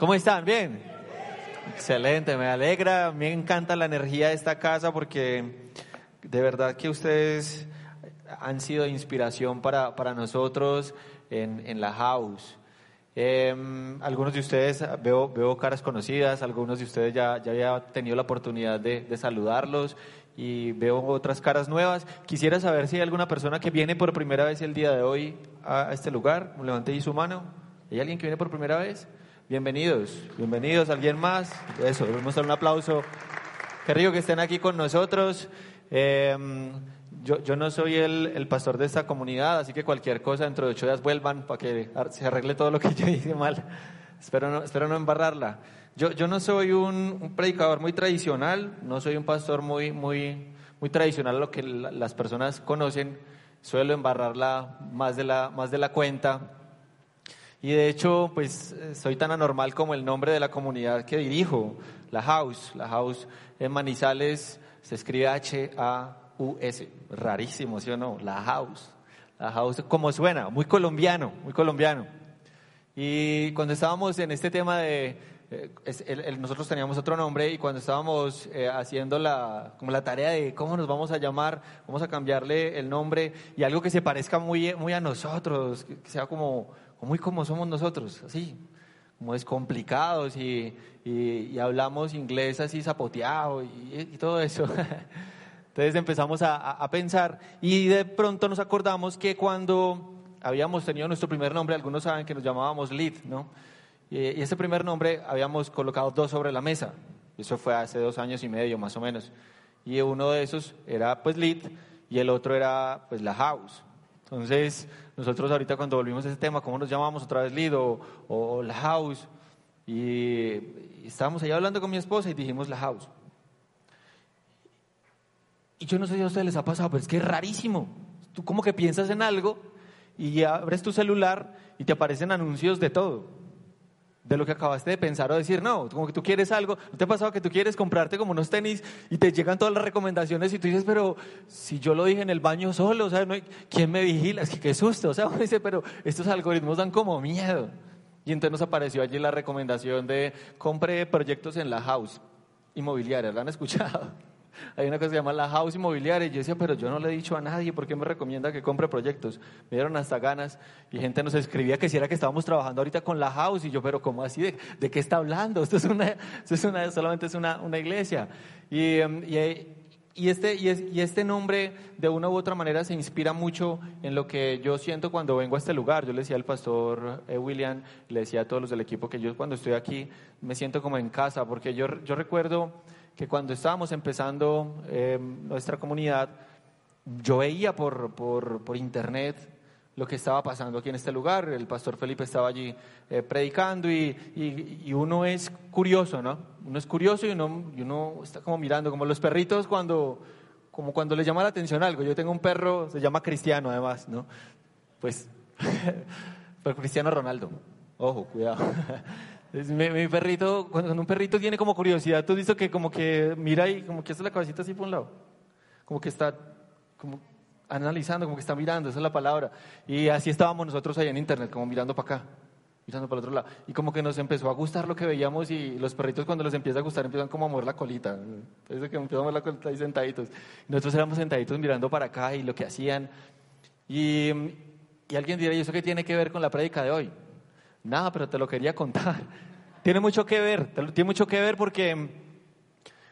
¿Cómo están? ¿Bien? Excelente, me alegra, me encanta la energía de esta casa porque de verdad que ustedes han sido inspiración para, para nosotros en, en la house. Em, algunos de ustedes, veo, veo caras conocidas, algunos de ustedes ya, ya había tenido la oportunidad de, de saludarlos y veo otras caras nuevas. Quisiera saber si hay alguna persona que viene por primera vez el día de hoy a este lugar. Levante ahí su mano. ¿Hay alguien que viene por primera vez? Bienvenidos, bienvenidos. ¿Alguien más? Eso, debemos dar un aplauso. Qué rico que estén aquí con nosotros. Eh, yo, yo, no soy el, el, pastor de esta comunidad, así que cualquier cosa dentro de ocho días vuelvan para que se arregle todo lo que yo hice mal. Espero no, espero no embarrarla. Yo, yo no soy un, un, predicador muy tradicional, no soy un pastor muy, muy, muy tradicional a lo que la, las personas conocen. Suelo embarrarla más de la, más de la cuenta. Y de hecho, pues soy tan anormal como el nombre de la comunidad que dirijo, la House. La House en Manizales se escribe H-A-U-S. Rarísimo, ¿sí o no? La House. La House, como suena, muy colombiano, muy colombiano. Y cuando estábamos en este tema de, eh, nosotros teníamos otro nombre y cuando estábamos eh, haciendo la, como la tarea de cómo nos vamos a llamar, vamos a cambiarle el nombre y algo que se parezca muy, muy a nosotros, que sea como, muy como somos nosotros, así, como descomplicados y, y, y hablamos inglés así zapoteado y, todo eso. Entonces empezamos a, a, pensar y de pronto nos acordamos que cuando habíamos tenido nuestro primer nombre, algunos saben que nos llamábamos Lead, ¿no? Y, ese primer nombre habíamos colocado dos sobre la mesa. Eso fue hace dos años y medio más o menos. Y uno de esos era pues Lead y el otro era pues la House. Entonces, nosotros ahorita cuando volvimos a ese tema, ¿cómo nos llamamos otra vez Lead o, o la House? Y, y estábamos ahí hablando con mi esposa y dijimos la House. Y yo no sé si a ustedes les ha pasado, pero es que es rarísimo. Tú como que piensas en algo y abres tu celular y te aparecen anuncios de todo. De lo que acabaste de pensar o decir, no, como que tú quieres algo, ¿no te ha pasado que tú quieres comprarte como unos tenis y te llegan todas las recomendaciones y tú dices, pero si yo lo dije en el baño solo, o sea, no hay, ¿quién me vigila? Es que qué susto, o sea, uno dice, pero estos algoritmos dan como miedo. Y entonces nos apareció allí la recomendación de compre proyectos en la house inmobiliaria, ¿la han escuchado? Hay una cosa que se llama la house inmobiliaria y yo decía, pero yo no le he dicho a nadie, ¿por qué me recomienda que compre proyectos? Me dieron hasta ganas y gente nos escribía que si era que estábamos trabajando ahorita con la house y yo, pero ¿cómo así? ¿De, de qué está hablando? Esto es una, esto es una solamente es una, una iglesia. Y, y, y, este, y, es, y este nombre de una u otra manera se inspira mucho en lo que yo siento cuando vengo a este lugar. Yo le decía al pastor eh, William, le decía a todos los del equipo que yo cuando estoy aquí me siento como en casa, porque yo, yo recuerdo que cuando estábamos empezando eh, nuestra comunidad, yo veía por, por, por, internet lo que estaba pasando aquí en este lugar. El pastor Felipe estaba allí eh, predicando y, y, y, uno es curioso, ¿no? Uno es curioso y uno, y uno está como mirando, como los perritos cuando, como cuando les llama la atención algo. Yo tengo un perro, se llama Cristiano además, ¿no? Pues, pero Cristiano Ronaldo. Ojo, cuidado. Mi, mi, perrito, cuando un perrito tiene como curiosidad, tú dices que como que mira y como que hace la cabecita así por un lado. Como que está como analizando, como que está mirando, esa es la palabra. Y así estábamos nosotros ahí en internet, como mirando para acá, mirando para el otro lado. Y como que nos empezó a gustar lo que veíamos y los perritos cuando les empieza a gustar empiezan como a mover la colita. Entonces que empiezan a mover la colita ahí sentaditos. Y nosotros éramos sentaditos mirando para acá y lo que hacían. Y, y alguien dirá, ¿y eso qué tiene que ver con la prédica de hoy? Nada, pero te lo quería contar. Tiene mucho que ver, tiene mucho que ver porque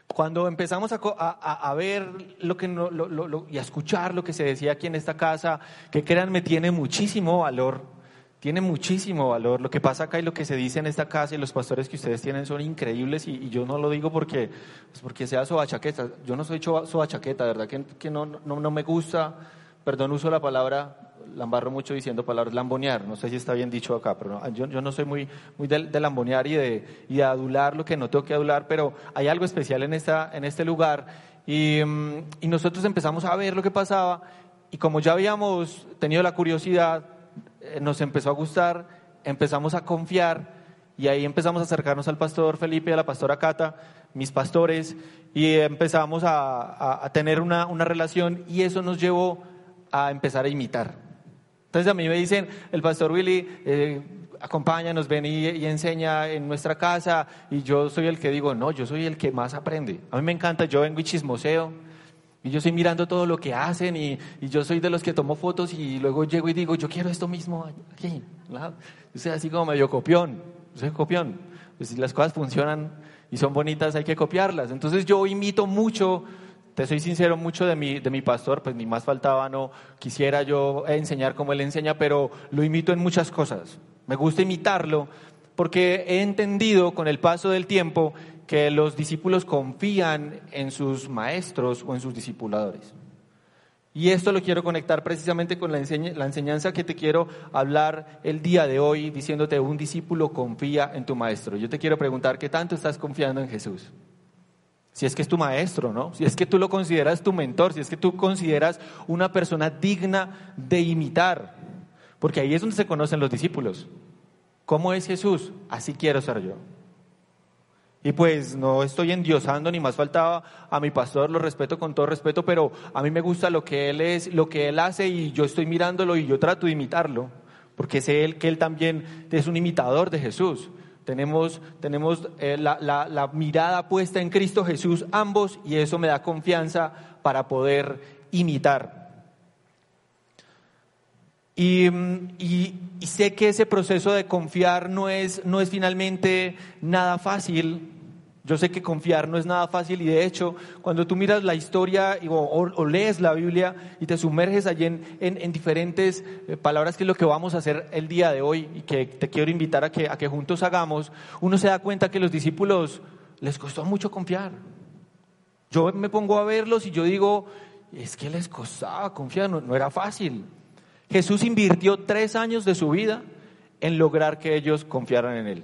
cuando empezamos a, a, a ver lo que no, lo, lo, y a escuchar lo que se decía aquí en esta casa, que créanme, tiene muchísimo valor, tiene muchísimo valor. Lo que pasa acá y lo que se dice en esta casa y los pastores que ustedes tienen son increíbles y, yo no lo digo porque, pues porque sea sobachaqueta. Yo no soy sobachaqueta, ¿verdad? Que, que no, no, no me gusta, perdón, uso la palabra la embarro mucho diciendo palabras lambonear, no sé si está bien dicho acá, pero yo, yo, no soy muy, muy de, lambonear y de, adular lo que no tengo que adular, pero hay algo especial en, esta, en este lugar y, mm, nosotros empezamos a ver lo que pasaba y como ya habíamos tenido la curiosidad, eh, nos empezó a gustar, empezamos a confiar y ahí empezamos a acercarnos al pastor Felipe a la pastora Cata, mis pastores, y empezamos a tener una, una relación y eso nos llevó a empezar a imitar. Entonces a mí me dicen, el pastor Willy, eh, acompáñanos, ven y, y, enseña en nuestra casa, y yo soy el que digo, no, yo soy el que más aprende. A mí me encanta, yo vengo y chismoseo, y yo estoy mirando todo lo que hacen, y, y yo soy de los que tomo fotos y luego llego y digo, yo quiero esto mismo aquí. Yo soy así como medio copión, yo soy copión. Pues si las cosas funcionan y son bonitas, hay que copiarlas. Entonces yo imito mucho te soy sincero, mucho de mi, de mi pastor, pues ni más faltaba, no quisiera yo enseñar como él enseña, pero lo imito en muchas cosas. Me gusta imitarlo porque he entendido con el paso del tiempo que los discípulos confían en sus maestros o en sus discipuladores. Y esto lo quiero conectar precisamente con la, enseñ la enseñanza que te quiero hablar el día de hoy, diciéndote, un discípulo confía en tu maestro. Yo te quiero preguntar, ¿qué tanto estás confiando en Jesús? Si es que es tu maestro, ¿no? Si es que tú lo consideras tu mentor, si es que tú consideras una persona digna de imitar. Porque ahí es donde se conocen los discípulos. ¿Cómo es Jesús? Así quiero ser yo. Y pues no estoy endiosando ni más faltaba a mi pastor, lo respeto con todo respeto, pero a mí me gusta lo que él es, lo que él hace y yo estoy mirándolo y yo trato de imitarlo, porque sé él que él también es un imitador de Jesús. Tenemos, tenemos eh, la, la, mirada puesta en Cristo Jesús ambos y eso me da confianza para poder imitar. Y, y, y, sé que ese proceso de confiar no es, no es finalmente nada fácil. Yo sé que confiar no es nada fácil y de hecho cuando tú miras la historia o, lees la Biblia y te sumerges allí en, diferentes eh, palabras que es lo que vamos a hacer el día de hoy y que te quiero invitar a que, a que juntos hagamos, uno se da cuenta que los discípulos les costó mucho confiar. Yo me pongo a verlos y yo digo, es que les costaba confiar, no, no era fácil. Jesús invirtió tres años de su vida en lograr que ellos confiaran en Él.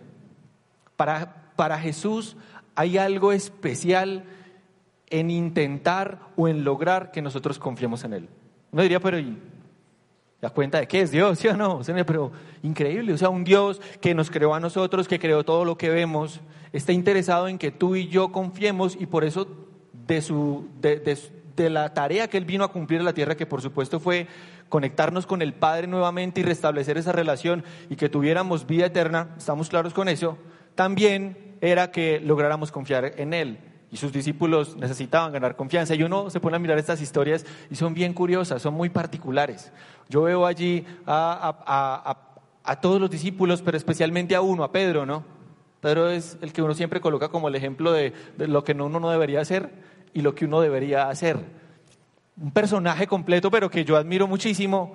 Para, para Jesús hay algo especial en intentar o en lograr que nosotros confiemos en Él. Uno diría, pero ¿y la cuenta de qué es Dios? ¿Sí o no? Pero increíble, o sea, un Dios que nos creó a nosotros, que creó todo lo que vemos, está interesado en que tú y yo confiemos y por eso de, su, de, de, de la tarea que Él vino a cumplir en la tierra, que por supuesto fue conectarnos con el Padre nuevamente y restablecer esa relación y que tuviéramos vida eterna, estamos claros con eso, también era que lográramos confiar en Él. Y sus discípulos necesitaban ganar confianza. Y uno se pone a mirar estas historias y son bien curiosas, son muy particulares. Yo veo allí a, todos los discípulos, pero especialmente a uno, a Pedro, ¿no? Pedro es el que uno siempre coloca como el ejemplo de, de lo que uno no debería hacer y lo que uno debería hacer un personaje completo, pero que yo admiro muchísimo,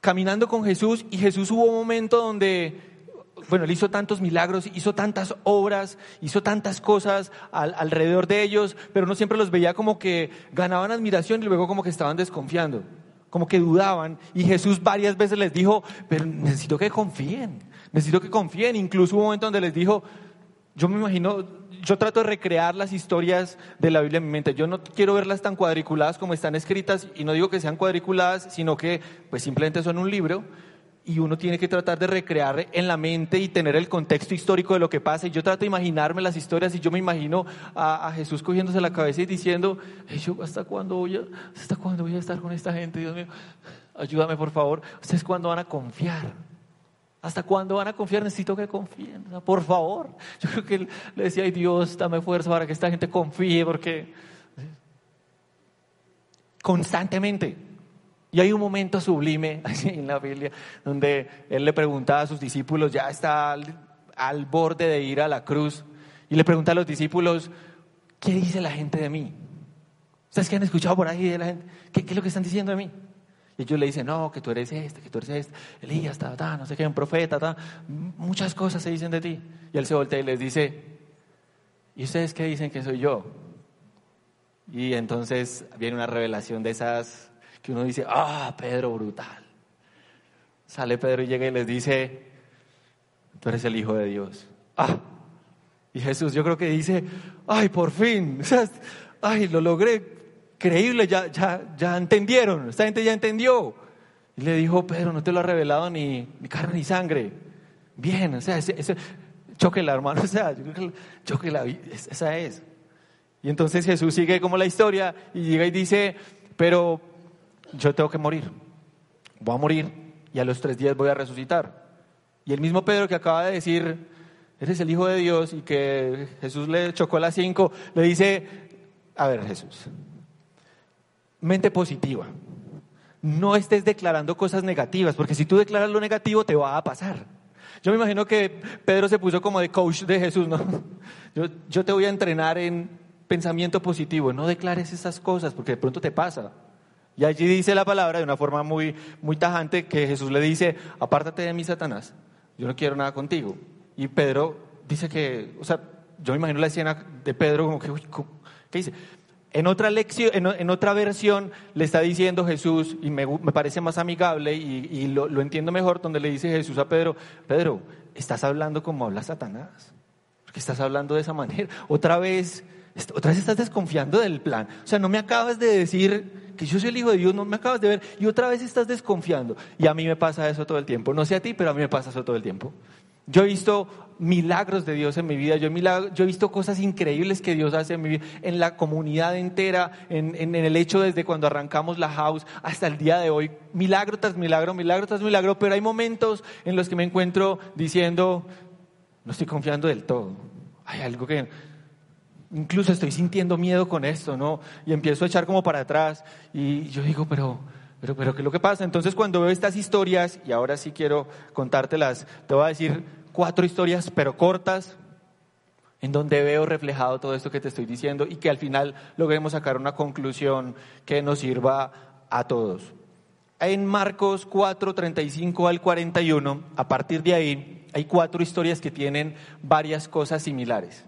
caminando con Jesús y Jesús hubo un momento donde, bueno, él hizo tantos milagros, hizo tantas obras, hizo tantas cosas al, alrededor de ellos, pero no siempre los veía como que ganaban admiración y luego como que estaban desconfiando, como que dudaban y Jesús varias veces les dijo, pero necesito que confíen, necesito que confíen, incluso hubo un momento donde les dijo, yo me imagino, yo trato de recrear las historias de la Biblia en mi mente. Yo no quiero verlas tan cuadriculadas como están escritas y no digo que sean cuadriculadas, sino que pues simplemente son un libro y uno tiene que tratar de recrear en la mente y tener el contexto histórico de lo que pasa. Y yo trato de imaginarme las historias y yo me imagino a, Jesús cogiéndose la cabeza y diciendo, yo, ¿hasta cuándo, voy a, ¿hasta cuándo voy a estar con esta gente? Dios mío, ayúdame por favor. ¿Ustedes cuándo van a confiar? ¿Hasta cuándo van a confiar? Necesito que confíen, por favor. Yo creo que él le decía, ay Dios, dame fuerza para que esta gente confíe, porque constantemente. Y hay un momento sublime en la Biblia donde él le pregunta a sus discípulos, ya está al, borde de ir a la cruz, y le pregunta a los discípulos, ¿qué dice la gente de mí? ¿Ustedes qué han escuchado por ahí de la gente? ¿Qué, qué es lo que están diciendo de mí? Y ellos le dicen, no, que tú eres este, que tú eres este, Elías, ta, ta, no sé qué, un profeta, ta. muchas cosas se dicen de ti. Y él se voltea y les dice, ¿y ustedes qué dicen que soy yo? Y entonces viene una revelación de esas que uno dice, ah, Pedro, brutal. Sale Pedro y llega y les dice, tú eres el Hijo de Dios. Ah, y Jesús yo creo que dice, ay, por fin, ay, lo logré, creíble, ya, ya, ya entendieron, esta gente ya entendió. Y le dijo, Pedro, no te lo ha revelado ni, ni carne ni sangre. Bien, o sea, ese, ese, choquela, hermano, o sea, choquela, esa es. Y entonces Jesús sigue como la historia y llega y dice, pero yo tengo que morir, voy a morir y a los tres días voy a resucitar. Y el mismo Pedro que acaba de decir, eres el Hijo de Dios y que Jesús le chocó a las cinco, le dice, a ver Jesús, mente positiva, no estés declarando cosas negativas, porque si tú declaras lo negativo te va a pasar. Yo me imagino que Pedro se puso como de coach de Jesús, ¿no? Yo, yo te voy a entrenar en pensamiento positivo, no declares esas cosas porque de pronto te pasa. Y allí dice la palabra de una forma muy, muy tajante que Jesús le dice, apártate de mí, Satanás, yo no quiero nada contigo. Y Pedro dice que, o sea, yo me imagino la escena de Pedro como que, ¿qué dice? En otra, lección, en, otra versión le está diciendo Jesús, y me, parece más amigable y, lo, lo, entiendo mejor, donde le dice Jesús a Pedro, Pedro, estás hablando como habla Satanás, porque estás hablando de esa manera. Otra vez otra vez estás desconfiando del plan. O sea, no me acabas de decir que yo soy el Hijo de Dios, no me acabas de ver y otra vez estás desconfiando. Y a mí me pasa eso todo el tiempo. No sé a ti, pero a mí me pasa eso todo el tiempo. Yo he visto milagros de Dios en mi vida, yo he, visto cosas increíbles que Dios hace en mi vida, en la comunidad entera, en, el hecho desde cuando arrancamos la house hasta el día de hoy, milagro tras milagro, milagro tras milagro, pero hay momentos en los que me encuentro diciendo, no estoy confiando del todo. Hay algo que incluso estoy sintiendo miedo con esto, ¿no? Y empiezo a echar como para atrás y yo digo, pero, pero, pero, ¿qué es lo que pasa? Entonces cuando veo estas historias, y ahora sí quiero contártelas, te voy a decir cuatro historias, pero cortas, en donde veo reflejado todo esto que te estoy diciendo y que al final logremos sacar una conclusión que nos sirva a todos. En Marcos 4, 35 al 41, a partir de ahí, hay cuatro historias que tienen varias cosas similares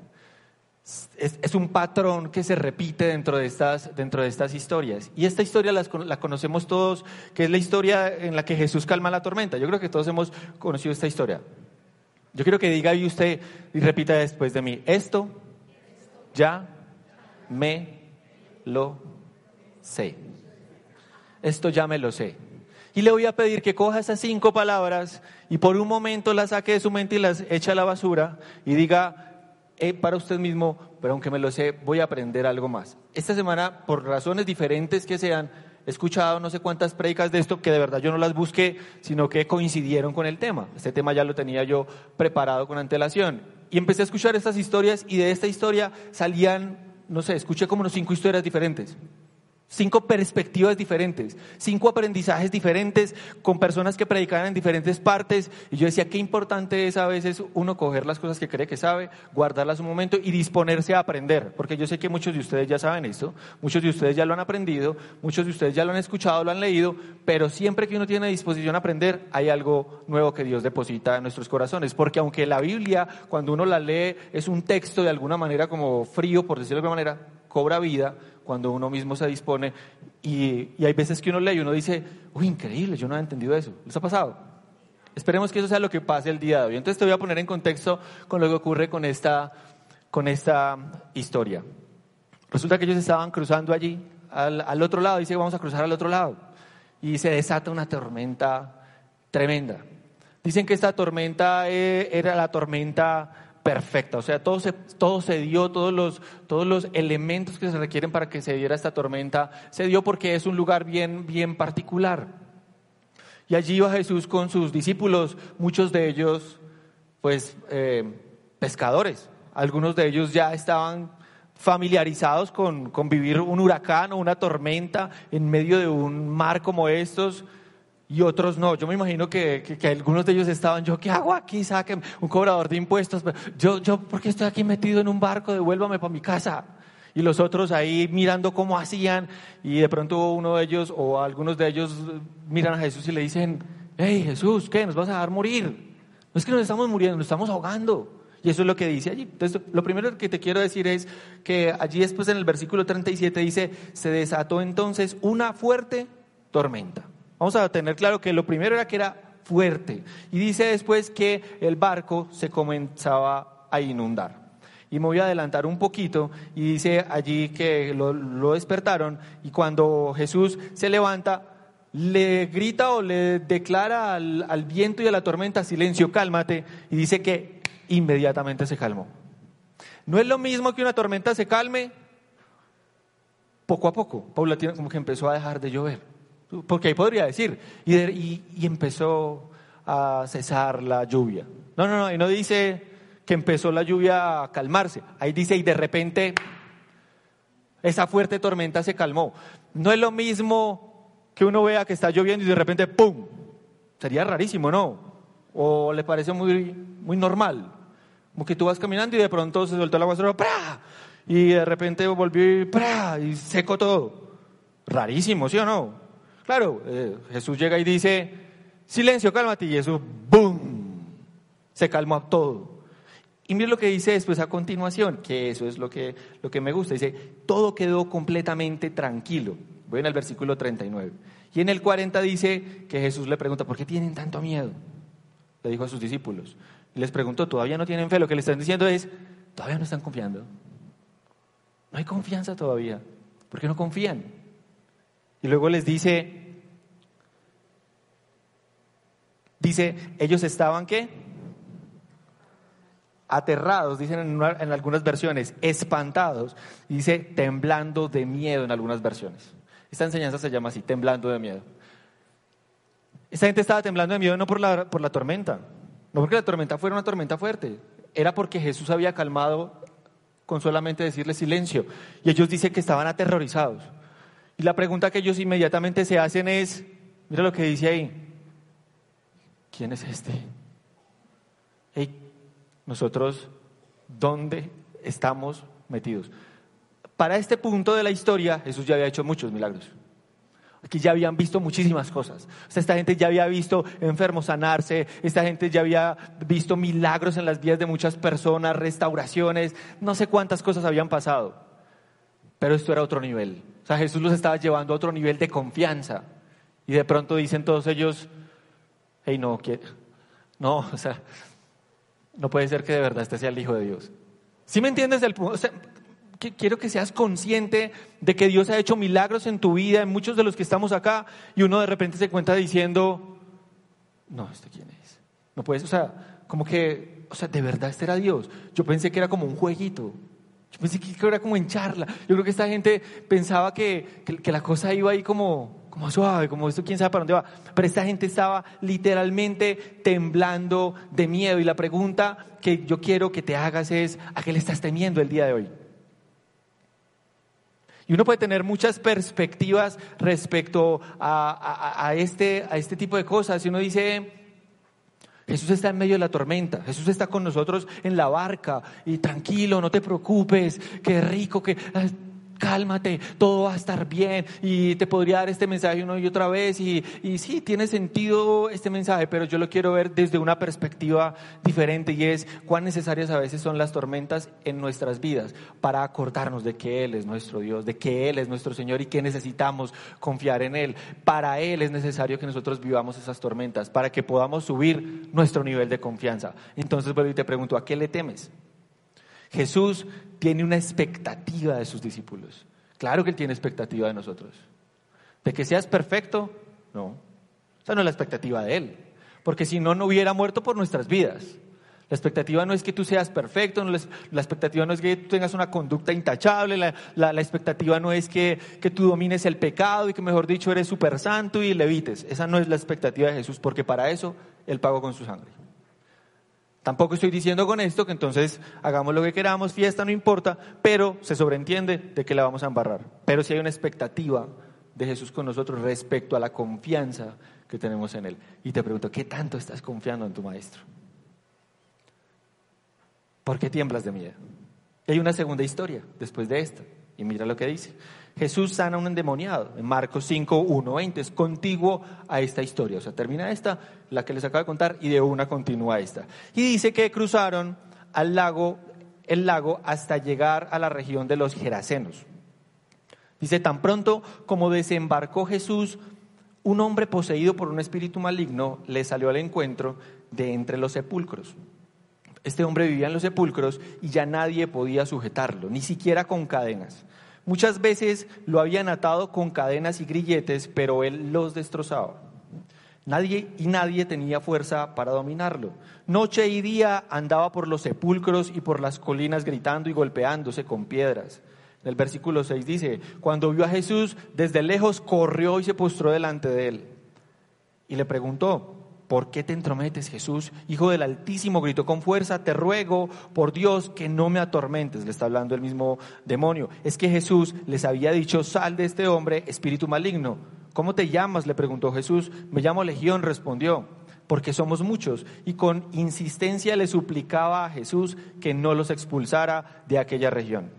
es, un patrón que se repite dentro de, estas, dentro de estas historias. Y esta historia la conocemos todos, que es la historia en la que Jesús calma la tormenta. Yo creo que todos hemos conocido esta historia. Yo quiero que diga y usted y repita después de mí, esto ya me lo sé. Esto ya me lo sé. Y le voy a pedir que coja esas cinco palabras y por un momento las saque de su mente y las eche a la basura y diga, eh, para usted mismo, pero aunque me lo sé, voy a aprender algo más. Esta semana, por razones diferentes que sean, he escuchado no sé cuántas predicas de esto que de verdad yo no las busqué, sino que coincidieron con el tema. Este tema ya lo tenía yo preparado con antelación. Y empecé a escuchar estas historias y de esta historia salían, no sé, escuché como unos cinco historias diferentes cinco perspectivas diferentes, cinco aprendizajes diferentes con personas que predicaban en diferentes partes. Y yo decía, qué importante es a veces uno coger las cosas que cree que sabe, guardarlas un momento y disponerse a aprender. Porque yo sé que muchos de ustedes ya saben esto, muchos de ustedes ya lo han aprendido, muchos de ustedes ya lo han escuchado, lo han leído, pero siempre que uno tiene disposición a aprender, hay algo nuevo que Dios deposita en nuestros corazones. Porque aunque la Biblia, cuando uno la lee, es un texto de alguna manera como frío, por decirlo de alguna manera, cobra vida cuando uno mismo se dispone y, hay veces que uno lee y uno dice, uy, increíble, yo no he entendido eso. ¿Les ha pasado? Esperemos que eso sea lo que pase el día de hoy. Entonces te voy a poner en contexto con lo que ocurre con esta, con esta historia. Resulta que ellos estaban cruzando allí, al, otro lado, dice, vamos a cruzar al otro lado. Y se desata una tormenta tremenda. Dicen que esta tormenta eh, era la tormenta perfecta. O sea, todo se, todo se dio, todos los, todos los elementos que se requieren para que se diera esta tormenta, se dio porque es un lugar bien, bien particular. Y allí iba Jesús con sus discípulos, muchos de ellos, pues, eh, pescadores. Algunos de ellos ya estaban familiarizados con, con vivir un huracán o una tormenta en medio de un mar como estos y otros no. Yo me imagino que, que, algunos de ellos estaban, yo, ¿qué hago aquí? Saquen un cobrador de impuestos. Yo, yo, ¿por qué estoy aquí metido en un barco? Devuélvame para mi casa. Y los otros ahí mirando cómo hacían. Y de pronto uno de ellos o algunos de ellos miran a Jesús y le dicen, hey Jesús, ¿qué? ¿Nos vas a dejar morir? No es que nos estamos muriendo, nos estamos ahogando. Y eso es lo que dice allí. Entonces, lo primero que te quiero decir es que allí después en el versículo 37 dice, se desató entonces una fuerte tormenta. Vamos a tener claro que lo primero era que era fuerte. Y dice después que el barco se comenzaba a inundar. Y me voy a adelantar un poquito y dice allí que lo, despertaron y cuando Jesús se levanta, le grita o le declara al, al viento y a la tormenta, silencio, cálmate, y dice que inmediatamente se calmó. No es lo mismo que una tormenta se calme poco a poco, paulatina, como que empezó a dejar de llover. Porque ahí podría decir, y, empezó a cesar la lluvia. No, no, no, ahí no dice que empezó la lluvia a calmarse. Ahí dice, y de repente esa fuerte tormenta se calmó. No es lo mismo que uno vea que está lloviendo y de repente, ¡pum! Sería rarísimo, ¿no? O le parece muy, muy normal. Como que tú vas caminando y de pronto se soltó el aguacero, ¡pra! Y de repente volvió y, y seco todo. Rarísimo, ¿sí o no? Claro, eh, Jesús llega y dice, silencio, cálmate, y eso, ¡boom! Se calmó todo. Y mira lo que dice después a continuación, que eso es lo que, lo que me gusta. Dice, todo quedó completamente tranquilo. Voy en el versículo 39. Y en el 40 dice que Jesús le pregunta, ¿por qué tienen tanto miedo? Le dijo a sus discípulos. Les preguntó, ¿todavía no tienen fe? Lo que le están diciendo es, todavía no están confiando. No hay confianza todavía. ¿Por qué no confían? Y luego les dice, dice, ellos estaban qué? Aterrados, dicen en, algunas versiones, espantados. Y dice, temblando de miedo en algunas versiones. Esta enseñanza se llama así, temblando de miedo. Esta gente estaba temblando de miedo no por la, por la tormenta, no porque la tormenta fuera una tormenta fuerte, era porque Jesús había calmado con solamente decirle silencio. Y ellos dicen que estaban aterrorizados. Y la pregunta que ellos inmediatamente se hacen es, mira lo que dice ahí, ¿quién es este? nosotros, ¿dónde estamos metidos? Para este punto de la historia, Jesús ya había hecho muchos milagros. Aquí ya habían visto muchísimas cosas. esta gente ya había visto enfermos sanarse, esta gente ya había visto milagros en las vidas de muchas personas, restauraciones, no sé cuántas cosas habían pasado. Pero esto era otro nivel. Sea, Jesús los estaba llevando a otro nivel de confianza. Y de pronto dicen todos ellos, hey, no, no, o sea, no puede ser que de verdad este sea el Hijo de Dios. ¿Sí me entiendes el punto? quiero que seas consciente de que Dios ha hecho milagros en tu vida, en muchos de los que estamos acá, y uno de repente se cuenta diciendo, no, ¿este quién es? No puedes, o sea, como que, o sea, de verdad este era Dios. Yo pensé que era como un jueguito. Yo pensé que era como en charla. Yo creo que esta gente pensaba que, que, la cosa iba ahí como, como suave, como esto quién sabe para dónde va. Pero esta gente estaba literalmente temblando de miedo. Y la pregunta que yo quiero que te hagas es, ¿a qué le estás temiendo el día de hoy? Y uno puede tener muchas perspectivas respecto a, este, a este tipo de cosas. Y uno dice, Jesús está en medio de la tormenta, Jesús está con nosotros en la barca. Y tranquilo, no te preocupes, qué rico, que cálmate, todo va a estar bien y te podría dar este mensaje una y otra vez y, y sí, tiene sentido este mensaje, pero yo lo quiero ver desde una perspectiva diferente y es cuán necesarias a veces son las tormentas en nuestras vidas para acordarnos de que Él es nuestro Dios, de que Él es nuestro Señor y que necesitamos confiar en Él. Para Él es necesario que nosotros vivamos esas tormentas, para que podamos subir nuestro nivel de confianza. Entonces vuelvo y te pregunto, ¿a qué le temes? Jesús tiene una expectativa de sus discípulos. Claro que Él tiene expectativa de nosotros. ¿De que seas perfecto? No. Esa no es la expectativa de Él. Porque si no, no hubiera muerto por nuestras vidas. La expectativa no es que tú seas perfecto, la expectativa no es que tú tengas una conducta intachable, la, expectativa no es que, que, tú domines el pecado y que, mejor dicho, eres súper santo y le evites. Esa no es la expectativa de Jesús, porque para eso Él pagó con su sangre. Tampoco estoy diciendo con esto que entonces hagamos lo que queramos, fiesta no importa, pero se sobreentiende de que la vamos a embarrar. Pero si hay una expectativa de Jesús con nosotros respecto a la confianza que tenemos en Él. Y te pregunto, ¿qué tanto estás confiando en tu Maestro? ¿Por qué tiemblas de miedo? Y hay una segunda historia después de esta. Y mira lo que dice. Jesús sana a un endemoniado. En Marcos 5, 1, 20 es contiguo a esta historia. O sea, termina esta, la que les acabo de contar, y de una continúa esta. Y dice que cruzaron al lago, el lago hasta llegar a la región de los Gerasenos. Dice, tan pronto como desembarcó Jesús un hombre poseído por un espíritu maligno le salió al encuentro de entre los sepulcros. Este hombre vivía en los sepulcros y ya nadie podía sujetarlo, ni siquiera con cadenas. Muchas veces lo habían atado con cadenas y grilletes, pero él los destrozaba. Nadie y nadie tenía fuerza para dominarlo. Noche y día andaba por los sepulcros y por las colinas gritando y golpeándose con piedras. En el versículo 6 dice, cuando vio a Jesús, desde lejos corrió y se postró delante de él. Y le preguntó, ¿por qué te entrometes, Jesús? Hijo del Altísimo, gritó con fuerza, te ruego por Dios que no me atormentes. Le está hablando el mismo demonio. Es que Jesús les había dicho, sal de este hombre, espíritu maligno. ¿Cómo te llamas? le preguntó Jesús. Me llamo Legión, respondió, porque somos muchos. Y con insistencia le suplicaba a Jesús que no los expulsara de aquella región.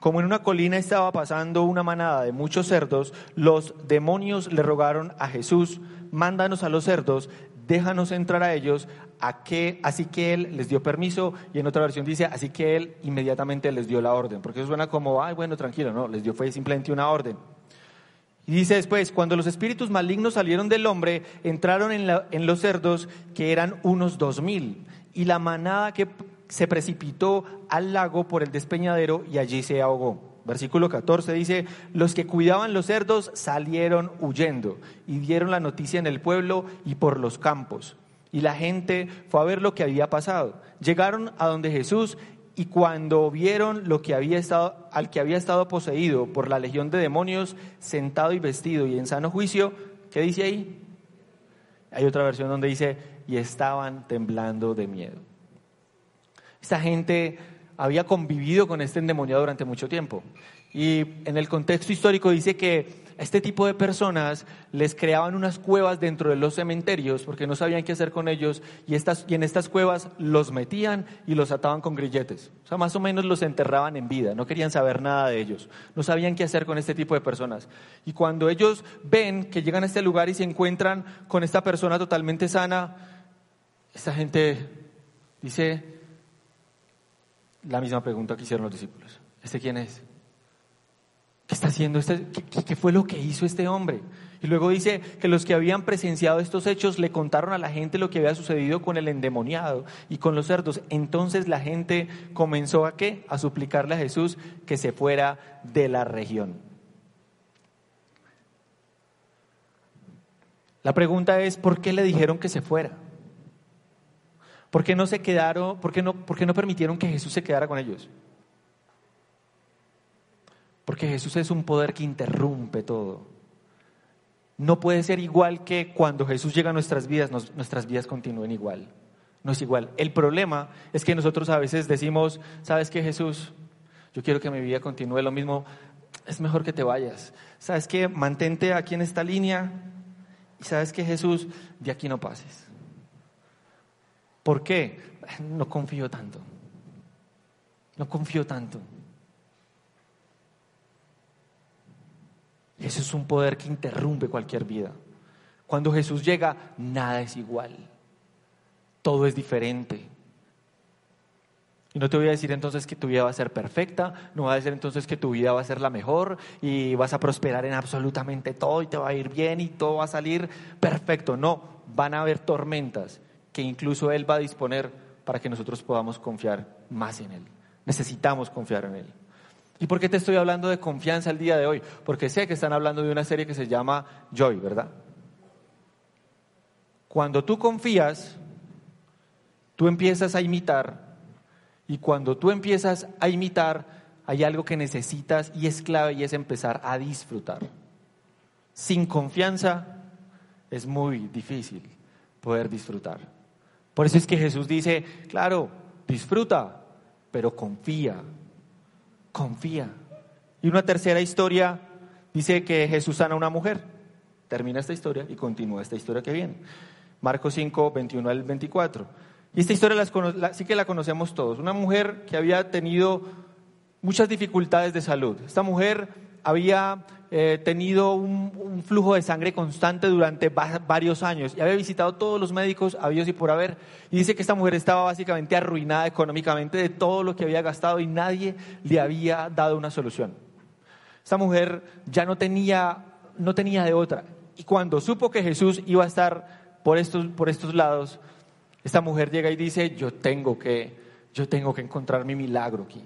Como en una colina estaba pasando una manada de muchos cerdos, los demonios le rogaron a Jesús, mándanos a los cerdos déjanos entrar a ellos, a que, así que él les dio permiso, y en otra versión dice, así que él inmediatamente les dio la orden, porque eso suena como, ay, bueno, tranquilo, no, les dio fue simplemente una orden. Y dice después, cuando los espíritus malignos salieron del hombre, entraron en, en los cerdos, que eran unos dos mil, y la manada que se precipitó al lago por el despeñadero y allí se ahogó. Versículo 14 dice, los que cuidaban los cerdos salieron huyendo y dieron la noticia en el pueblo y por los campos. Y la gente fue a ver lo que había pasado. Llegaron a donde Jesús y cuando vieron lo que había estado, al que había estado poseído por la legión de demonios, sentado y vestido y en sano juicio, ¿qué dice ahí? Hay otra versión donde dice, y estaban temblando de miedo. Esta gente había convivido con este endemoniado durante mucho tiempo. Y en el contexto histórico dice que este tipo de personas les creaban unas cuevas dentro de los cementerios porque no sabían qué hacer con ellos y, estas, y en estas cuevas los metían y los ataban con grilletes. O sea, más o menos los enterraban en vida, no querían saber nada de ellos, no sabían qué hacer con este tipo de personas. Y cuando ellos ven que llegan a este lugar y se encuentran con esta persona totalmente sana, esta gente dice, la misma pregunta que hicieron los discípulos. ¿Este quién es? ¿Qué está haciendo este? ¿Qué, fue lo que hizo este hombre? Y luego dice que los que habían presenciado estos hechos le contaron a la gente lo que había sucedido con el endemoniado y con los cerdos. Entonces la gente comenzó a qué? A suplicarle a Jesús que se fuera de la región. La pregunta es, ¿por qué le dijeron que se fuera? ¿Por qué no se quedaron, por qué no, por qué no permitieron que Jesús se quedara con ellos? Porque Jesús es un poder que interrumpe todo. No puede ser igual que cuando Jesús llega a nuestras vidas, nuestras vidas continúen igual. No es igual. El problema es que nosotros a veces decimos, ¿sabes qué Jesús? Yo quiero que mi vida continúe lo mismo. Es mejor que te vayas. ¿Sabes qué? Mantente aquí en esta línea. Y sabes que Jesús, de aquí no pases. ¿Por qué? No confío tanto. No confío tanto. Ese es un poder que interrumpe cualquier vida. Cuando Jesús llega, nada es igual. Todo es diferente. Y no te voy a decir entonces que tu vida va a ser perfecta, no voy a decir entonces que tu vida va a ser la mejor y vas a prosperar en absolutamente todo y te va a ir bien y todo va a salir perfecto. No, van a haber tormentas que incluso Él va a disponer para que nosotros podamos confiar más en Él. Necesitamos confiar en Él. ¿Y por qué te estoy hablando de confianza el día de hoy? Porque sé que están hablando de una serie que se llama Joy, ¿verdad? Cuando tú confías, tú empiezas a imitar y cuando tú empiezas a imitar, hay algo que necesitas y es clave y es empezar a disfrutar. Sin confianza es muy difícil poder disfrutar. Por eso es que Jesús dice, claro, disfruta, pero confía, confía. Y una tercera historia dice que Jesús sana a una mujer. Termina esta historia y continúa esta historia que viene. Marcos 5, 21 al 24. Y esta historia sí que la conocemos todos. Una mujer que había tenido muchas dificultades de salud. Esta mujer había eh, tenido un, flujo de sangre constante durante varios años y había visitado todos los médicos habidos y por haber. Y dice que esta mujer estaba básicamente arruinada económicamente de todo lo que había gastado y nadie le había dado una solución. Esta mujer ya no tenía, no tenía de otra. Y cuando supo que Jesús iba a estar por estos, por estos lados, esta mujer llega y dice, yo tengo que, yo tengo que encontrar mi milagro aquí.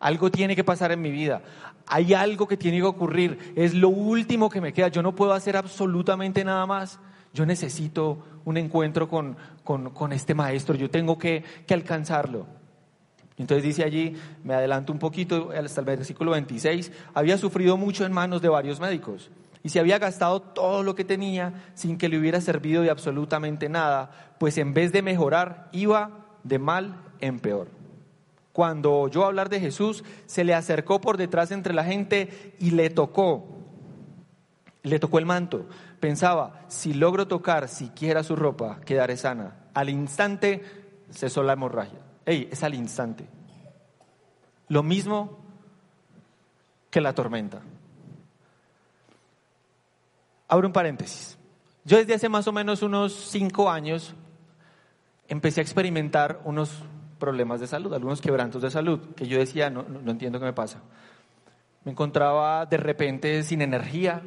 Algo tiene que pasar en mi vida. Hay algo que tiene que ocurrir. Es lo último que me queda. Yo no puedo hacer absolutamente nada más. Yo necesito un encuentro con, con, este maestro. Yo tengo que, que alcanzarlo. Entonces dice allí, me adelanto un poquito hasta el versículo 26, había sufrido mucho en manos de varios médicos y se había gastado todo lo que tenía sin que le hubiera servido de absolutamente nada, pues en vez de mejorar iba de mal en peor. Cuando oyó hablar de Jesús, se le acercó por detrás entre la gente y le tocó, le tocó el manto. Pensaba, si logro tocar siquiera su ropa, quedaré sana. Al instante cesó la hemorragia. Ey, es al instante. Lo mismo que la tormenta. Abro un paréntesis. Yo desde hace más o menos unos cinco años empecé a experimentar unos problemas de salud, algunos quebrantos de salud, que yo decía, no, entiendo qué me pasa. Me encontraba de repente sin energía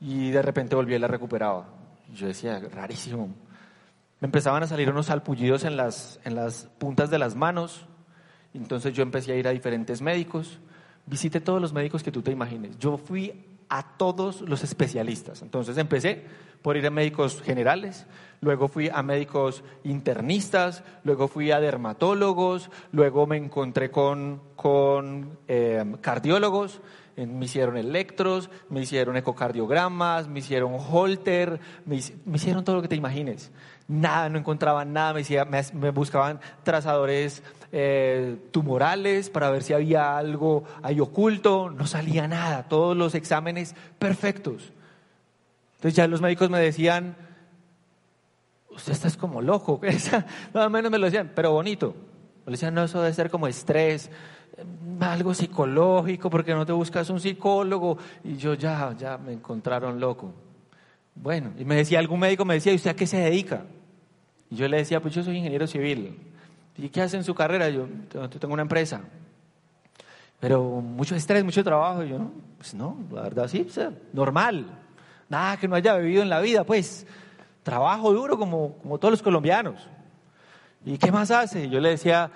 y de repente volví y la recuperaba. Yo decía, rarísimo. Me empezaban a salir unos salpullidos en las, en las puntas de las manos. Entonces yo empecé a ir a diferentes médicos. Visité todos los médicos que tú te imagines. Yo fui a todos los especialistas. Entonces empecé por ir a médicos generales, luego fui a médicos internistas, luego fui a dermatólogos, luego me encontré con, con eh, cardiólogos, me hicieron electros, me hicieron ecocardiogramas, me hicieron holter, me hicieron todo lo que te imagines nada, no encontraban nada, me, me, buscaban trazadores eh, tumorales para ver si había algo ahí oculto, no salía nada, todos los exámenes perfectos. Entonces ya los médicos me decían, usted está como loco, nada menos me lo decían, pero bonito. Me decían, no, eso debe ser como estrés, algo psicológico, porque no te buscas un psicólogo. Y yo ya, ya me encontraron loco. Bueno, y me decía, algún médico me decía, ¿y usted a qué se dedica? Y yo le decía, pues yo soy ingeniero civil. ¿Y qué hace en su carrera? Yo, tengo una empresa. Pero mucho estrés, mucho trabajo. Y yo, pues no, la verdad sí, normal. Nada que no haya vivido en la vida, pues. Trabajo duro como, como todos los colombianos. ¿Y qué más hace? Yo le decía,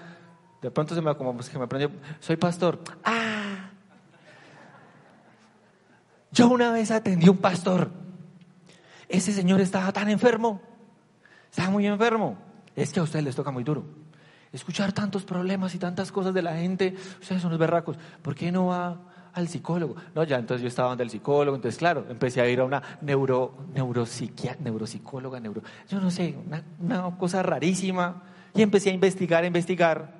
de pronto se me, como, pues, que me aprendió, soy pastor. ¡Ah! Yo una vez atendí a un pastor. Ese señor estaba tan enfermo estaba muy enfermo. Es que a ustedes les toca muy duro. Escuchar tantos problemas y tantas cosas de la gente, ustedes son los berracos. ¿Por qué no va al psicólogo? No, ya entonces yo estaba donde el psicólogo, entonces claro, empecé a ir a una neuro, neuropsicóloga, neuro, yo no sé, una, una cosa rarísima. Y empecé a investigar, a investigar.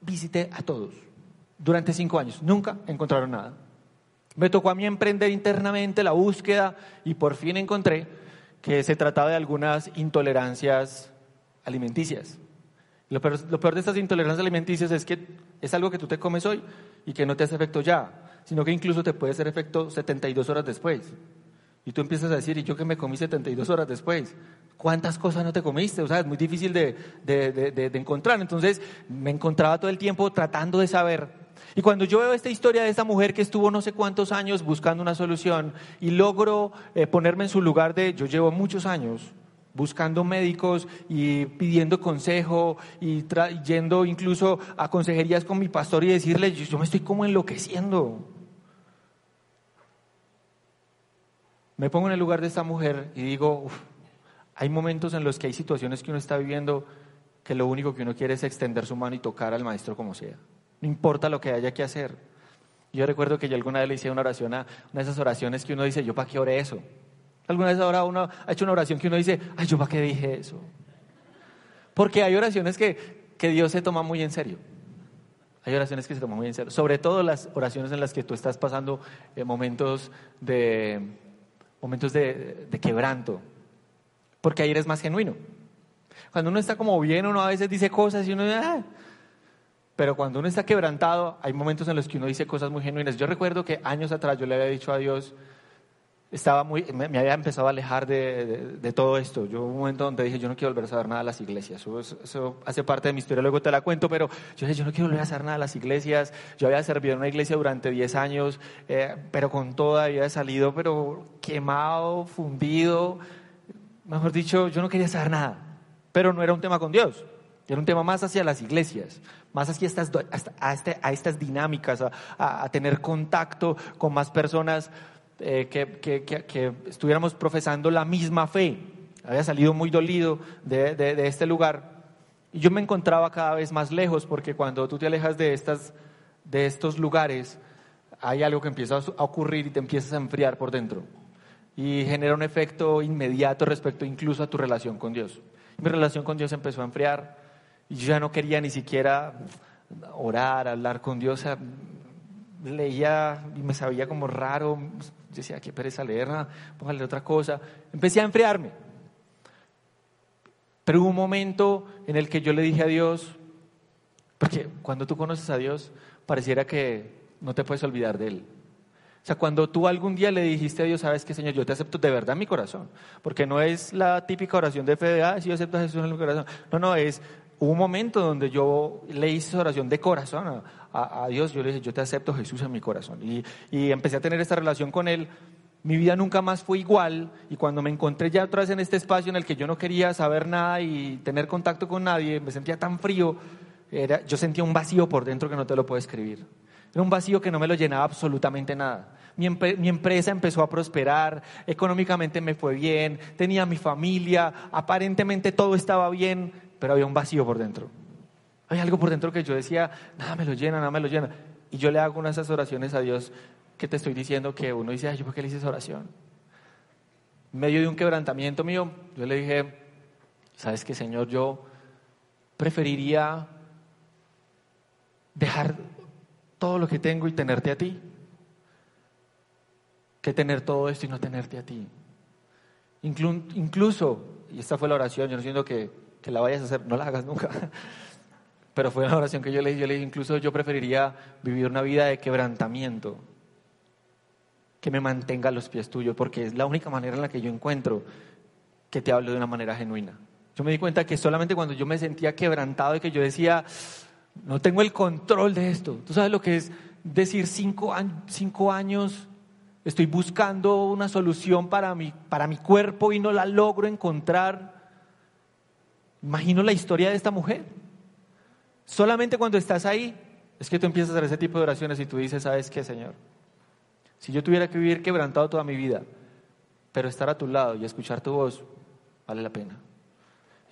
Visité a todos durante cinco años. Nunca encontraron nada. Me tocó a mí emprender internamente la búsqueda y por fin encontré que se trataba de algunas intolerancias alimenticias. Lo peor, de estas intolerancias alimenticias es que es algo que tú te comes hoy y que no te hace efecto ya, sino que incluso te puede hacer efecto 72 horas después. Y tú empiezas a decir, ¿y yo que me comí 72 horas después? ¿Cuántas cosas no te comiste? O sea, es muy difícil de, de encontrar. Entonces, me encontraba todo el tiempo tratando de saber y cuando yo veo esta historia de esta mujer que estuvo no sé cuántos años buscando una solución y logro eh, ponerme en su lugar de, yo llevo muchos años buscando médicos y pidiendo consejo y yendo incluso a consejerías con mi pastor y decirle, yo, me estoy como enloqueciendo. Me pongo en el lugar de esta mujer y digo, hay momentos en los que hay situaciones que uno está viviendo que lo único que uno quiere es extender su mano y tocar al maestro como sea. No importa lo que haya que hacer. Yo recuerdo que yo alguna vez le hice una oración a una de esas oraciones que uno dice, ¿yo para qué oré eso? Alguna vez ahora uno ha hecho una oración que uno dice, ay, ¿yo para qué dije eso? Porque hay oraciones que, que Dios se toma muy en serio. Hay oraciones que se toman muy en serio. Sobre todo las oraciones en las que tú estás pasando eh, momentos, de, momentos de, de quebranto. Porque ahí eres más genuino. Cuando uno está como bien, uno a veces dice cosas y uno, ah, pero cuando uno está quebrantado, hay momentos en los que uno dice cosas muy genuinas. Yo recuerdo que años atrás yo le había dicho a Dios, estaba muy, me, había empezado a alejar de, de, todo esto. Yo un momento donde dije, yo no quiero volver a saber nada de las iglesias. Eso, hace parte de mi historia, luego te la cuento, pero yo dije, yo no quiero volver a saber nada de las iglesias. Yo había servido en una iglesia durante 10 años, eh, pero con toda había salido, pero quemado, fundido. Mejor dicho, yo no quería saber nada. Pero no era un tema con Dios. Era un tema más hacia las iglesias, más hacia estas, este, a estas dinámicas, a, a tener contacto con más personas eh, que, estuviéramos profesando la misma fe. Había salido muy dolido de, este lugar. Y yo me encontraba cada vez más lejos porque cuando tú te alejas de, estas, de estos lugares, hay algo que empieza a ocurrir y te empiezas a enfriar por dentro. Y genera un efecto inmediato respecto incluso a tu relación con Dios. Mi relación con Dios empezó a enfriar y yo ya no quería ni siquiera orar, hablar con Dios. leía y me sabía como raro, yo decía, qué pereza leerla, póngale otra cosa. Empecé a enfriarme. Pero hubo un momento en el que yo le dije a Dios, porque cuando tú conoces a Dios, pareciera que no te puedes olvidar de Él. O sea, cuando tú algún día le dijiste a Dios, sabes qué, Señor, yo te acepto de verdad en mi corazón, porque no es la típica oración de fe ah, si yo acepto a Jesús en mi corazón. No, no, es, hubo un momento donde yo le hice oración de corazón a, Dios, yo le dije, yo te acepto Jesús en mi corazón. Y, y, empecé a tener esta relación con Él. Mi vida nunca más fue igual y cuando me encontré ya otra vez en este espacio en el que yo no quería saber nada y tener contacto con nadie, me sentía tan frío, era, yo sentía un vacío por dentro que no te lo puedo escribir. Era un vacío que no me lo llenaba absolutamente nada. Mi, mi, empresa empezó a prosperar, económicamente me fue bien, tenía mi familia, aparentemente todo estaba bien, pero había un vacío por dentro. Hay algo por dentro que yo decía, nada me lo llena, nada me lo llena. Y yo le hago unas esas oraciones a Dios que te estoy diciendo que uno dice, ay, ¿yo por qué le hice esa oración? En medio de un quebrantamiento mío, yo le dije, ¿sabes qué, Señor? Yo preferiría dejar todo lo que tengo y tenerte a ti, que tener todo esto y no tenerte a ti. Incluso, y esta fue la oración, yo no siento que que la vayas a hacer, no la hagas nunca. Pero fue una oración que yo le dije, yo le dije, incluso yo preferiría vivir una vida de quebrantamiento, que me mantenga a los pies tuyos, porque es la única manera en la que yo encuentro que te hablo de una manera genuina. Yo me di cuenta que solamente cuando yo me sentía quebrantado y que yo decía, no tengo el control de esto. ¿Tú sabes lo que es decir cinco, cinco años, estoy buscando una solución para mi, para mi cuerpo y no la logro encontrar? Imagino la historia de esta mujer. Solamente cuando estás ahí es que tú empiezas a hacer ese tipo de oraciones y tú dices, ¿sabes qué, Señor? Si yo tuviera que vivir quebrantado toda mi vida, pero estar a tu lado y escuchar tu voz, vale la pena.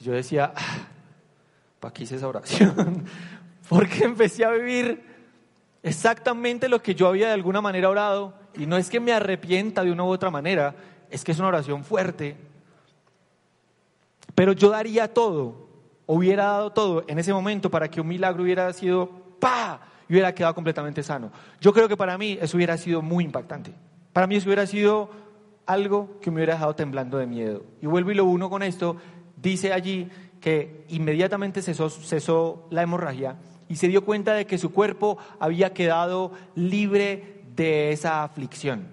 Yo decía, ah, ¿para qué hice esa oración? Porque empecé a vivir exactamente lo que yo había de alguna manera orado. Y no es que me arrepienta de una u otra manera, es que es una oración fuerte, pero yo daría todo, hubiera dado todo en ese momento para que un milagro hubiera sido ¡pa! y hubiera quedado completamente sano. Yo creo que para mí eso hubiera sido muy impactante. Para mí eso hubiera sido algo que me hubiera dejado temblando de miedo. Y vuelvo y lo uno con esto, dice allí que inmediatamente cesó, cesó la hemorragia y se dio cuenta de que su cuerpo había quedado libre de esa aflicción.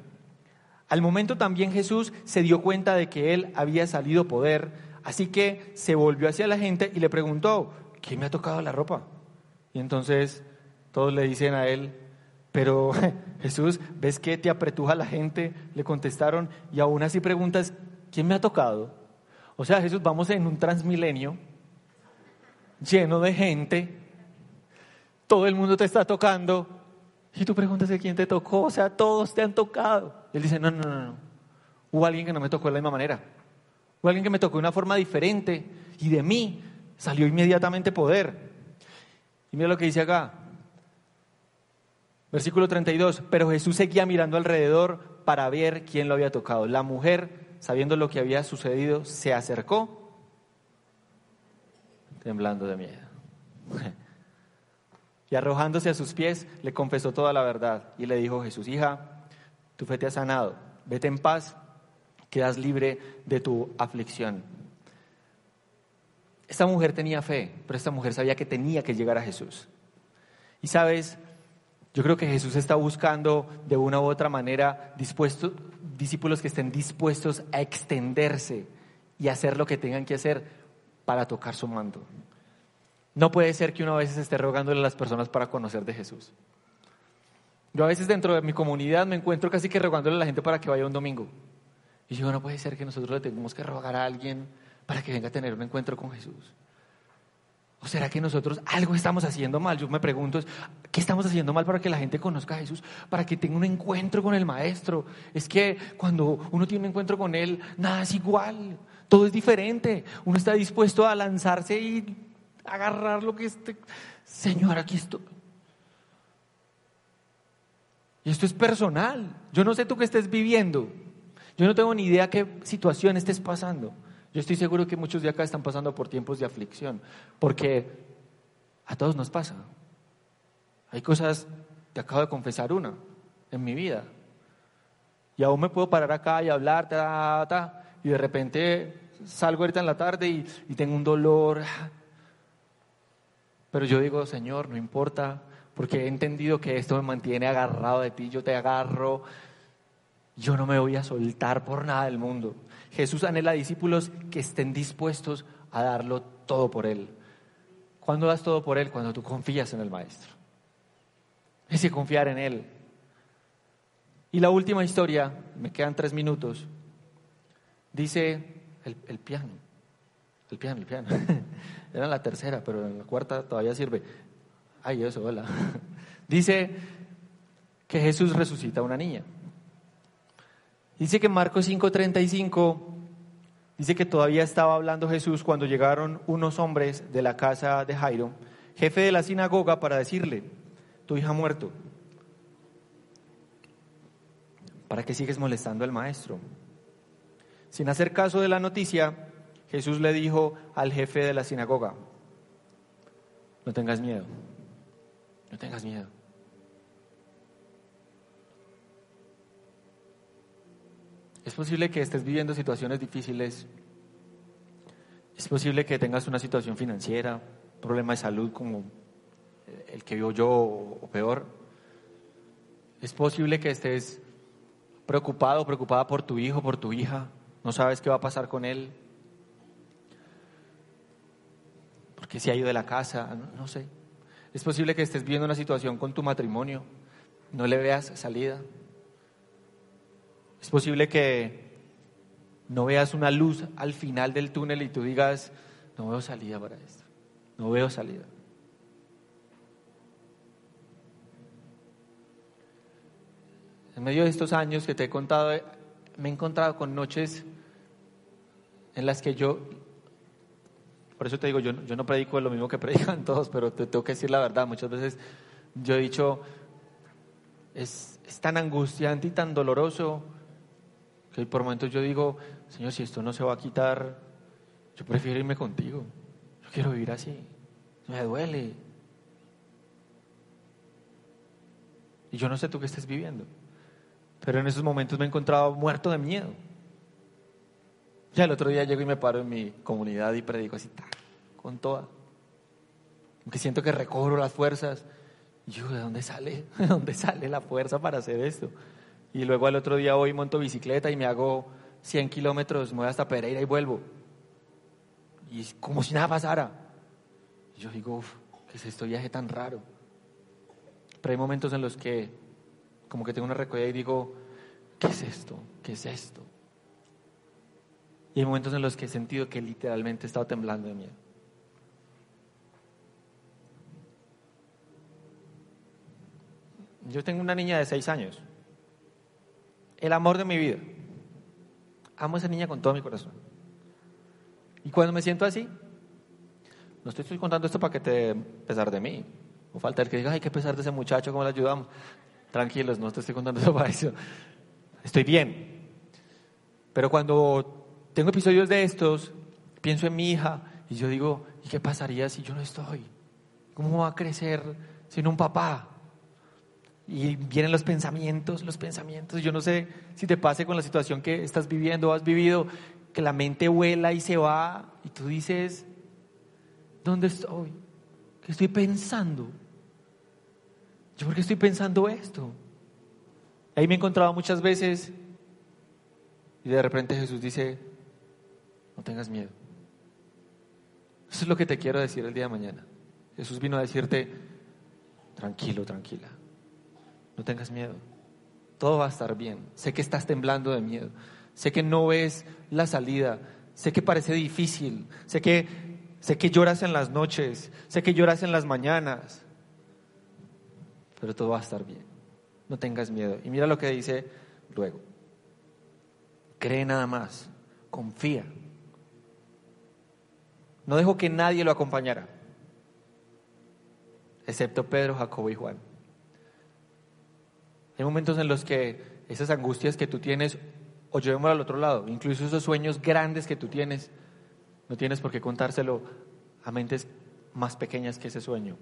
Al momento también Jesús se dio cuenta de que él había salido poder Así que se volvió hacia la gente y le preguntó, ¿quién me ha tocado la ropa? Y entonces todos le dicen a él, pero Jesús, ¿ves que te apretuja la gente? Le contestaron y aún así preguntas, ¿quién me ha tocado? O sea, Jesús, vamos en un transmilenio lleno de gente, todo el mundo te está tocando y tú preguntas de quién te tocó, o sea, todos te han tocado. él dice, no, no, no, no, hubo alguien que no me tocó de la misma manera. Fue alguien que me tocó de una forma diferente y de mí salió inmediatamente poder. Y mira lo que dice acá. Versículo 32. Pero Jesús seguía mirando alrededor para ver quién lo había tocado. La mujer, sabiendo lo que había sucedido, se acercó, temblando de miedo. Y arrojándose a sus pies, le confesó toda la verdad. Y le dijo Jesús, hija, tu fe te ha sanado. Vete en paz quedas libre de tu aflicción. Esta mujer tenía fe, pero esta mujer sabía que tenía que llegar a Jesús. Y sabes, Yo creo que Jesús está buscando de una u otra manera discípulos que estén dispuestos a extenderse y hacer lo que tengan que hacer para tocar su manto. No puede ser que uno a veces esté rogándole a las personas para conocer de Jesús. Yo a veces dentro de mi comunidad me encuentro casi que rogándole a la gente para que vaya un domingo. Y digo, no puede ser que nosotros le tengamos que rogar a alguien para que venga a tener un encuentro con Jesús. ¿O será que nosotros algo estamos haciendo mal? Yo me pregunto, ¿qué estamos haciendo mal para que la gente conozca a Jesús? Para que tenga un encuentro con el Maestro. Es que cuando uno tiene un encuentro con Él, nada es igual, todo es diferente. Uno está dispuesto a lanzarse y agarrar lo que este... Señor, aquí estoy. Y esto es personal. Yo no sé tú qué estés viviendo. Yo no tengo ni idea qué situación estés pasando. Yo estoy seguro que muchos de acá están pasando por tiempos de aflicción, porque a todos nos pasa. Hay cosas, te acabo de confesar una en mi vida, y aún me puedo parar acá y hablar, y de repente salgo ahorita en la tarde y, y tengo un dolor. Pero yo digo, Señor, no importa, porque he entendido que esto me mantiene agarrado de ti, yo te agarro, yo no me voy a soltar por nada del mundo. Jesús anhela a discípulos que estén dispuestos a darlo todo por Él. ¿Cuándo das todo por Él? Cuando tú confías en el Maestro. Es que confiar en Él. Y la última historia, me quedan tres minutos, dice el, piano. El piano, el piano. Era la tercera, pero en la cuarta todavía sirve. Ay, eso, hola. Dice que Jesús resucita a una niña. Dice que Marcos 5:35 dice que todavía estaba hablando Jesús cuando llegaron unos hombres de la casa de Jairo, jefe de la sinagoga, para decirle, tu hija ha muerto. ¿Para qué sigues molestando al maestro? Sin hacer caso de la noticia, Jesús le dijo al jefe de la sinagoga, no tengas miedo, no tengas miedo. Es posible que estés viviendo situaciones difíciles. Es posible que tengas una situación financiera, problema de salud como el que vivo yo o peor. Es posible que estés preocupado preocupada por tu hijo, por tu hija. No sabes qué va a pasar con él. Porque se ha ido de la casa, no, sé. Es posible que estés viviendo una situación con tu matrimonio, no le veas salida. Es posible que no veas una luz al final del túnel y tú digas, no veo salida para esto, no veo salida. En medio de estos años que te he contado, me he encontrado con noches en las que yo, por eso te digo, yo, yo no predico lo mismo que predican todos, pero te tengo que decir la verdad. Muchas veces yo he dicho, es, es tan angustiante y tan doloroso que por momentos yo digo, Señor, si esto no se va a quitar, yo prefiero irme contigo. Yo quiero vivir así. Me duele. Y yo no sé tú qué estés viviendo. Pero en esos momentos me he encontrado muerto de miedo. Ya el otro día llego y me paro en mi comunidad y predico así, con toda. Aunque siento que recobro las fuerzas. Y yo, ¿de dónde sale? ¿De dónde sale la fuerza para hacer esto? Y luego al otro día voy, monto bicicleta y me hago 100 kilómetros, me voy hasta Pereira y vuelvo. Y es como si nada pasara. Y yo digo, uff, ¿qué es este viaje tan raro? Pero hay momentos en los que como que tengo una recogida y digo, ¿qué es esto? ¿Qué es esto? Y hay momentos en los que he sentido que literalmente he estado temblando de miedo. Yo tengo una niña de seis años. El amor de mi vida. Amo a esa niña con todo mi corazón. Y cuando me siento así, no estoy, contando esto para que te pesar de mí. O falta el que diga, ay, qué pesar de ese muchacho, ¿cómo le ayudamos? Tranquilos, no estoy contando eso para eso. Estoy bien. Pero cuando tengo episodios de estos, pienso en mi hija y yo digo, ¿y qué pasaría si yo no estoy? ¿Cómo va a crecer sin un papá? Y vienen los pensamientos, los pensamientos. Yo no sé si te pase con la situación que estás viviendo o has vivido, que la mente vuela y se va y tú dices, ¿dónde estoy? ¿Qué estoy pensando? ¿Yo por qué estoy pensando esto? Ahí me he encontrado muchas veces y de repente Jesús dice, no tengas miedo. Eso es lo que te quiero decir el día de mañana. Jesús vino a decirte, tranquilo, tranquila, no tengas miedo, todo va a estar bien. Sé que estás temblando de miedo, sé que no ves la salida, sé que parece difícil, sé que, sé que lloras en las noches, sé que lloras en las mañanas, pero todo va a estar bien. No tengas miedo. Y mira lo que dice luego. Cree nada más, confía. No dejó que nadie lo acompañara, excepto Pedro, Jacobo y Juan. Hay momentos en los que esas angustias que tú tienes, o llevémoslo al otro lado, incluso esos sueños grandes que tú tienes, no tienes por qué contárselo a mentes más pequeñas que ese sueño,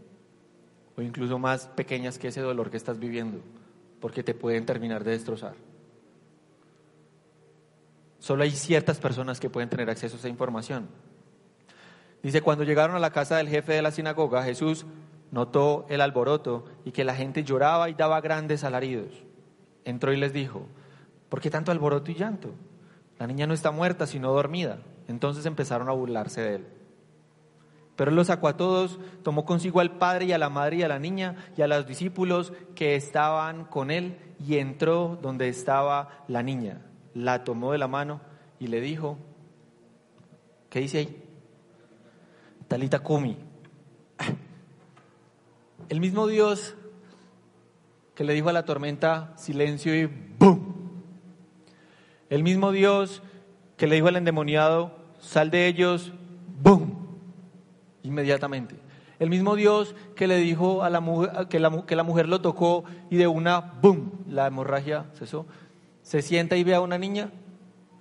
o incluso más pequeñas que ese dolor que estás viviendo, porque te pueden terminar de destrozar. Solo hay ciertas personas que pueden tener acceso a esa información. Dice, cuando llegaron a la casa del jefe de la sinagoga, Jesús notó el alboroto y que la gente lloraba y daba grandes alaridos. Entró y les dijo, ¿por qué tanto alboroto y llanto? La niña no está muerta, sino dormida. Entonces empezaron a burlarse de él. Pero él los sacó a todos, tomó consigo al padre y a la madre y a la niña y a los discípulos que estaban con él y entró donde estaba la niña. La tomó de la mano y le dijo, ¿qué dice ahí? Talita Kumi. El mismo Dios que le dijo a la tormenta silencio y ¡boom! El mismo Dios que le dijo al endemoniado sal de ellos, ¡boom! Inmediatamente. El mismo Dios que le dijo a la mujer, que la, que la mujer lo tocó y de una ¡boom! La hemorragia cesó. Se sienta y ve a una niña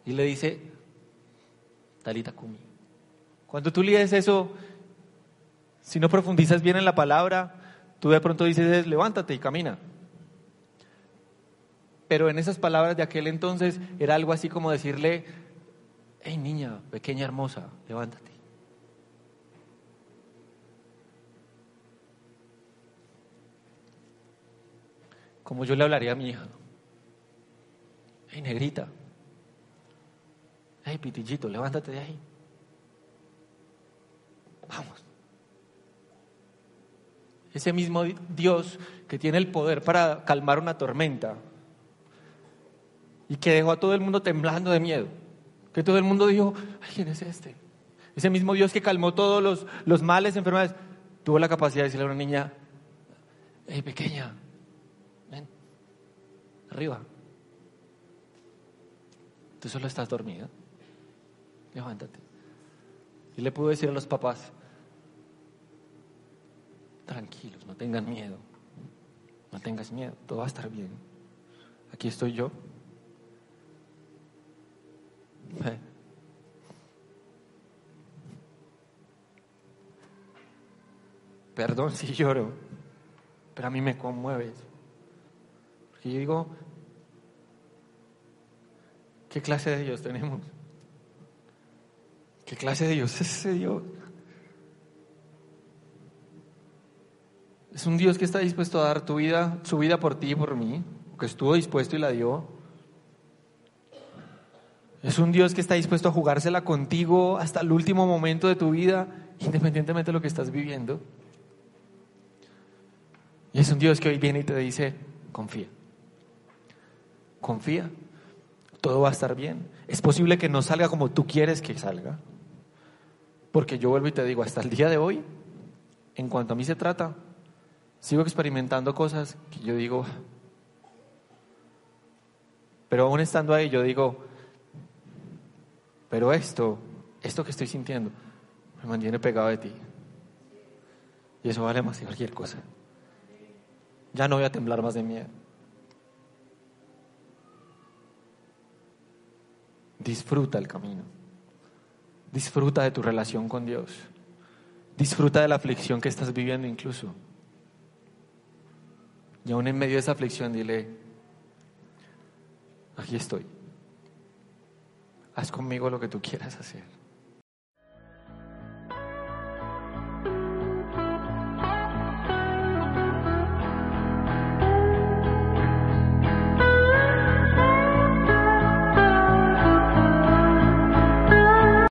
y le dice, Talita Kumi. Cuando tú lees eso, si no profundizas bien en la palabra, tú de pronto dices, levántate y camina. Pero en esas palabras de aquel entonces era algo así como decirle, hey niña, pequeña hermosa, levántate. Como yo le hablaría a mi hija. Hey negrita. Hey pitillito, levántate de ahí. Vamos. Ese mismo Dios que tiene el poder para calmar una tormenta y que dejó a todo el mundo temblando de miedo. Que todo el mundo dijo, ay, ¿quién es este? Ese mismo Dios que calmó todos los, los males, enfermedades, tuvo la capacidad de decirle a una niña, hey, pequeña, ven, arriba. Tú solo estás dormida. Levántate. Y le pudo decir a los papás, tranquilos, no tengan miedo, no tengas miedo, todo va a estar bien. Aquí estoy yo. Perdón si lloro, pero a mí me conmueve. Porque yo digo, ¿qué clase de Dios tenemos? ¿Qué clase de Dios es ese Dios? Es un Dios que está dispuesto a dar tu vida, su vida por ti y por mí, que estuvo dispuesto y la dio. Es un Dios que está dispuesto a jugársela contigo hasta el último momento de tu vida, independientemente de lo que estás viviendo. Y es un Dios que hoy viene y te dice, confía. Confía. Todo va a estar bien. Es posible que no salga como tú quieres que salga. Porque yo vuelvo y te digo, hasta el día de hoy, en cuanto a mí se trata, sigo experimentando cosas que yo digo, pero aún estando ahí, yo digo, pero esto, esto que estoy sintiendo, me mantiene pegado de ti. Y eso vale más que cualquier cosa. Ya no voy a temblar más de miedo. Disfruta el camino. Disfruta de tu relación con Dios. Disfruta de la aflicción que estás viviendo incluso. Y aún en medio de esa aflicción dile, aquí estoy. Haz conmigo lo que tú quieras hacer.